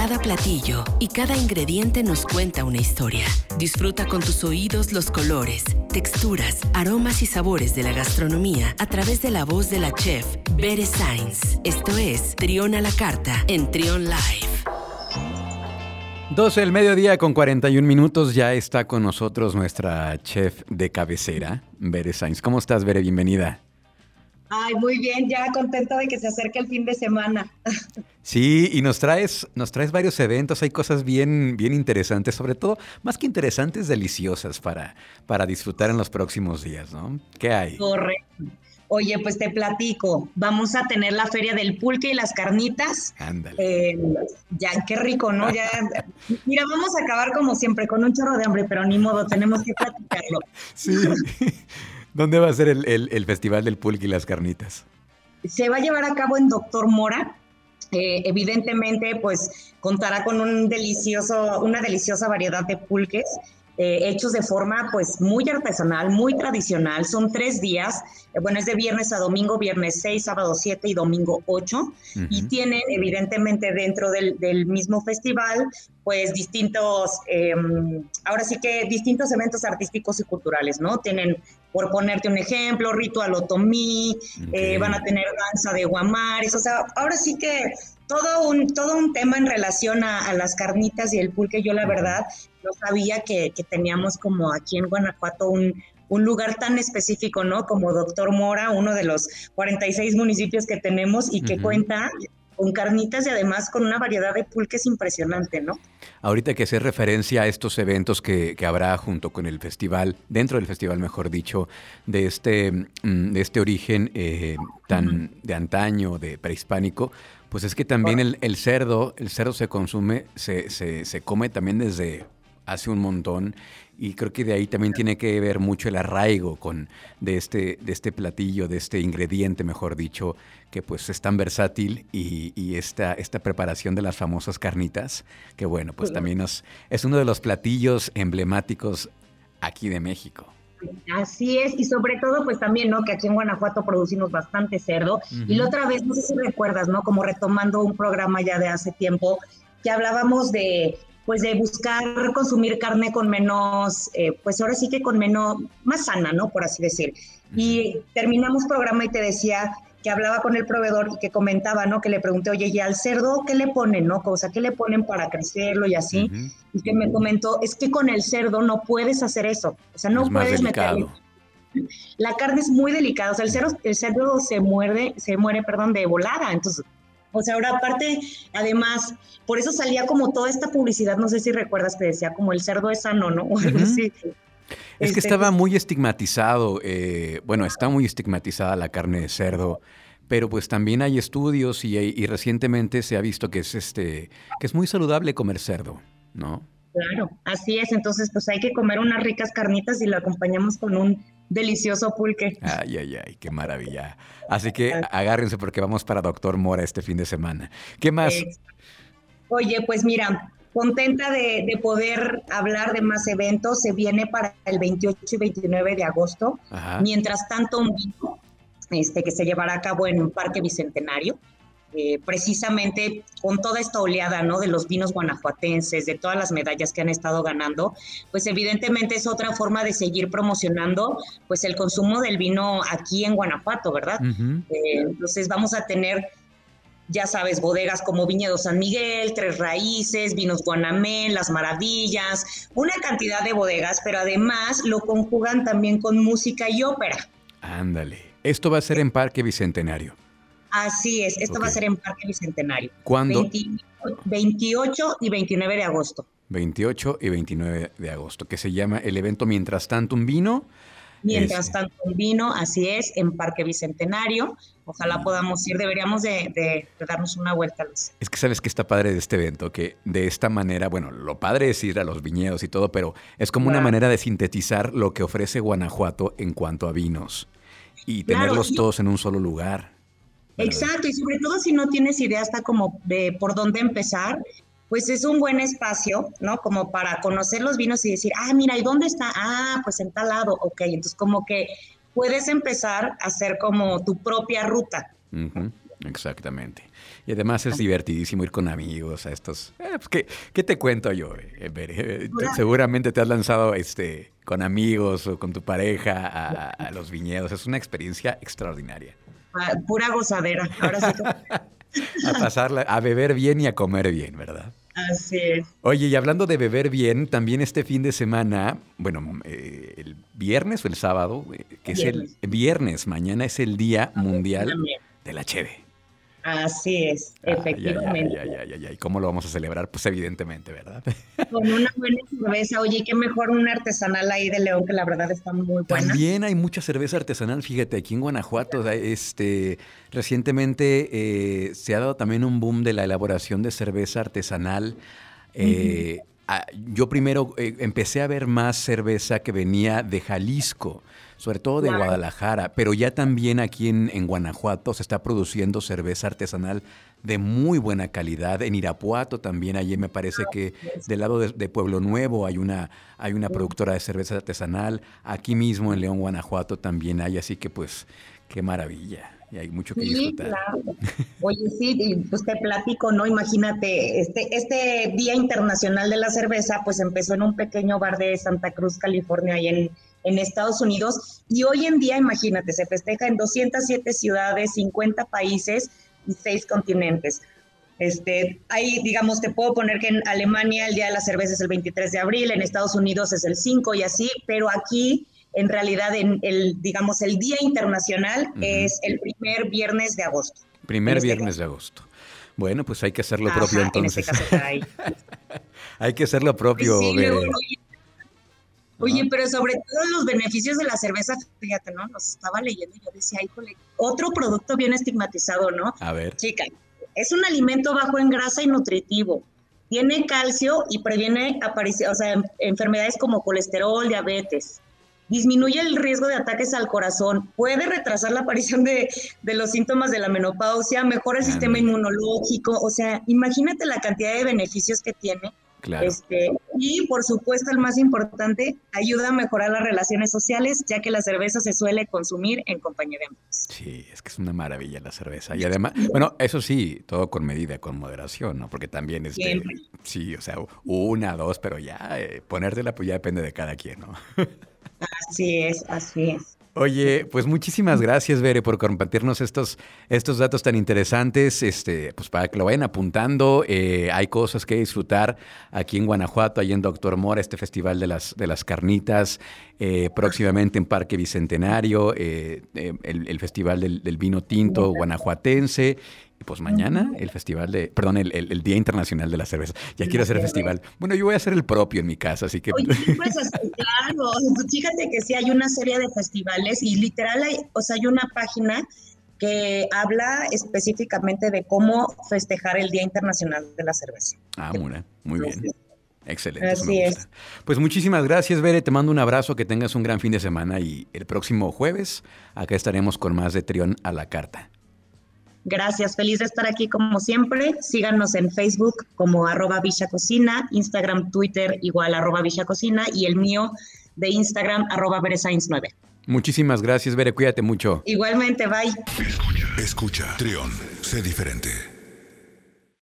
Cada platillo y cada ingrediente nos cuenta una historia. Disfruta con tus oídos los colores, texturas, aromas y sabores de la gastronomía a través de la voz de la chef Bere Sainz. Esto es Trión a la Carta en Trión Live. 12 del mediodía con 41 minutos. Ya está con nosotros nuestra chef de cabecera, Bere Sainz. ¿Cómo estás, Bere? Bienvenida. Ay, muy bien, ya contenta de que se acerque el fin de semana. Sí, y nos traes, nos traes varios eventos, hay cosas bien, bien interesantes, sobre todo, más que interesantes, deliciosas para, para disfrutar en los próximos días, ¿no? ¿Qué hay? Correcto. Oye, pues te platico, vamos a tener la feria del pulque y las carnitas. Ándale. Eh, ya, qué rico, ¿no? Ya, mira, vamos a acabar como siempre con un chorro de hambre, pero ni modo, tenemos que platicarlo. Sí. ¿Dónde va a ser el, Festival del Pulque y las Carnitas? Se va a llevar a cabo en Doctor Mora. Eh, evidentemente, pues contará con un delicioso, una deliciosa variedad de pulques. Eh, hechos de forma pues muy artesanal, muy tradicional. Son tres días, eh, bueno, es de viernes a domingo, viernes 6, sábado 7 y domingo 8. Y tienen evidentemente dentro del, del mismo festival pues distintos, em, ahora sí que distintos eventos artísticos y culturales, ¿no? Tienen, por ponerte un ejemplo, ritual otomí, eh, van a tener danza de guamares, o sea, ahora sí que todo un, todo un tema en relación a, las carnitas y el pulque. Yo la verdad no sabía que, teníamos como aquí en Guanajuato un, un lugar tan específico, ¿no? Como Doctor Mora, uno de los 46 municipios que tenemos y que cuenta con carnitas y además con una variedad de pulques impresionante, ¿no? Ahorita que hace referencia a estos eventos que, habrá junto con el festival, dentro del festival, mejor dicho, de este, mm, de este origen eh, tan de antaño, de prehispánico, pues es que también el, cerdo, el cerdo se consume, se, se, se, come también desde hace un montón y creo que de ahí también tiene que ver mucho el arraigo con, de, este, de este platillo, de este ingrediente, mejor dicho, que pues es tan versátil y, y esta, esta preparación de las famosas carnitas, que bueno, pues también nos, es uno de los platillos emblemáticos aquí de México. Así es, y sobre todo, pues también, ¿no? Que aquí en Guanajuato producimos bastante cerdo. Y la otra vez, no sé si recuerdas, ¿no? Como retomando un programa ya de hace tiempo, que hablábamos de, pues de buscar consumir carne con menos, eh, pues ahora sí que con menos, más sana, ¿no? Por así decir. Y terminamos programa y te decía que hablaba con el proveedor y que comentaba, ¿no? Que le pregunté, oye, ¿y al cerdo qué le ponen, no? O sea, ¿qué le ponen para crecerlo y así? Y que me comentó, es que con el cerdo no puedes hacer eso. O sea, no puedes meter. La carne es muy delicada, o sea, el cerdo, el cerdo se muerde, se muere, perdón, de volada. Entonces, o sea, ahora aparte, además, por eso salía como toda esta publicidad, no sé si recuerdas que decía como el cerdo es sano, ¿no? O algo así. Es que este, estaba pues muy estigmatizado, eh, bueno, está muy estigmatizada la carne de cerdo, pero pues también hay estudios y, recientemente se ha visto que es este, que es muy saludable comer cerdo, ¿no? Claro, así es. Entonces, pues hay que comer unas ricas carnitas y lo acompañamos con un delicioso pulque. Ay, ay, ay, qué maravilla. Así que agárrense porque vamos para Doctor Mora este fin de semana. ¿Qué más? Oye, pues mira, contenta de, poder hablar de más eventos. Se viene para el 28 y 29 de agosto. Mientras tanto, un vino este, que se llevará a cabo en un Parque Bicentenario. Eh, precisamente con toda esta oleada ¿no? de los vinos guanajuatenses, de todas las medallas que han estado ganando, pues evidentemente es otra forma de seguir promocionando pues el consumo del vino aquí en Guanajuato, ¿verdad? Eh, entonces vamos a tener ya sabes, bodegas como Viñedo San Miguel, Tres Raíces, Vinos Guanamén, Las Maravillas, una cantidad de bodegas, pero además lo conjugan también con música y ópera. Ándale. Esto va a ser en Parque Bicentenario. Así es, esto va a ser en Parque Bicentenario. ¿Cuándo? 28 y 29 de agosto. 28 y 29 de agosto, que se llama el evento Mientras tanto un vino Mientras tanto, el vino, así es, en Parque Bicentenario. Ojalá podamos ir, deberíamos de, darnos una vuelta. Es que sabes que está padre de este evento, que de esta manera, bueno, lo padre es ir a los viñedos y todo, pero es como una manera de sintetizar lo que ofrece Guanajuato en cuanto a vinos y tenerlos todos en un solo lugar. Exacto, y sobre todo si no tienes idea hasta como de por dónde empezar, pues es un buen espacio, ¿no? Como para conocer los vinos y decir, ah, mira, ¿y dónde está? Ah, pues en tal lado, ok. Entonces, como que puedes empezar a hacer como tu propia ruta. Exactamente. Y además es divertidísimo ir con amigos a estos... Eh, pues, ¿qué, te cuento yo? Eh, eh, seguramente te has lanzado este, con amigos o con tu pareja a, los viñedos. Es una experiencia extraordinaria. Ah, pura gozadera. Ahora sí. a pasarla, a beber bien y a comer bien, ¿verdad? Así es. Oye, y hablando de beber bien, también este fin de semana, bueno, el viernes o el sábado, que es el viernes, mañana es el Día Mundial de la Cheve. Así es, efectivamente. ¿Y cómo lo vamos a celebrar? Pues evidentemente, ¿verdad? Con una buena cerveza. Oye, qué mejor una artesanal ahí de León, que la verdad está muy buena. También hay mucha cerveza artesanal, fíjate, aquí en Guanajuato, este, recientemente eh, se ha dado también un boom de la elaboración de cerveza artesanal. Eh, yo primero eh, empecé a ver más cerveza que venía de Jalisco sobre todo de Guadalajara, pero ya también aquí en, Guanajuato se está produciendo cerveza artesanal de muy buena calidad. En Irapuato también, allí me parece que del lado de, Pueblo Nuevo hay una, hay una productora de cerveza artesanal. Aquí mismo en León, Guanajuato también hay, así que pues qué maravilla. Y hay mucho que disfrutar. Claro. Oye, sí, pues te platico, ¿no? Imagínate, este, este Día Internacional de la Cerveza, pues empezó en un pequeño bar de Santa Cruz, California, ahí en, en Estados Unidos. Y hoy en día, imagínate, se festeja en 207 ciudades, 50 países y 6 continentes. Este, ahí, digamos, te puedo poner que en Alemania el Día de la Cerveza es el 23 de abril, en Estados Unidos es el 5 y así, pero aquí, en realidad, en el, digamos, el Día Internacional es el primer viernes de agosto. Primer este viernes de agosto. Bueno, pues hay que hacer lo propio este entonces. hay que hacer lo propio. Oye, pero sobre todo los beneficios de la cerveza, fíjate, ¿no? Los estaba leyendo y yo decía, híjole, otro producto bien estigmatizado, ¿no? A ver. Chica, es un alimento bajo en grasa y nutritivo. Tiene calcio y previene aparición, o sea, enfermedades como colesterol, diabetes. Disminuye el riesgo de ataques al corazón, puede retrasar la aparición de, de los síntomas de la menopausia, mejora el sistema inmunológico, o sea, imagínate la cantidad de beneficios que tiene este, y por supuesto, el más importante, ayuda a mejorar las relaciones sociales, ya que la cerveza se suele consumir en compañía de amigos. Sí, es que es una maravilla la cerveza. Y además, bueno, eso sí, todo con medida, con moderación, ¿no? Porque también es este, sí, o sea, una, dos, pero ya eh, ponértela pues ya depende de cada quien, ¿no? así es, así es. Oye, pues muchísimas gracias, Bere, por compartirnos estos, estos datos tan interesantes. Este, pues para que lo vayan apuntando, eh, hay cosas que disfrutar aquí en Guanajuato, ahí en Doctor Mora, este festival de las, de las carnitas, eh, próximamente en Parque Bicentenario, eh, el, festival del, del, vino tinto guanajuatense pues mañana el festival de, perdón, el, Día Internacional de la Cerveza. Ya quiero hacer el festival. Bueno, yo voy a hacer el propio en mi casa, así que... Oye, pues claro, fíjate que sí hay una serie de festivales y literal hay, o sea, hay una página que habla específicamente de cómo festejar el Día Internacional de la Cerveza. Ah, muy, muy bien. Excelente. Así es. Pues muchísimas gracias, Bere. Te mando un abrazo, que tengas un gran fin de semana y el próximo jueves acá estaremos con más de Trión a la Carta. Gracias, feliz de estar aquí como siempre. Síganos en Facebook como arroba Villa Cocina, Instagram, Twitter igual arroba Villa Cocina y el mío de Instagram arroba 9. Muchísimas gracias, Bere, cuídate mucho. Igualmente, bye. Escucha, Escucha, Trión, sé diferente.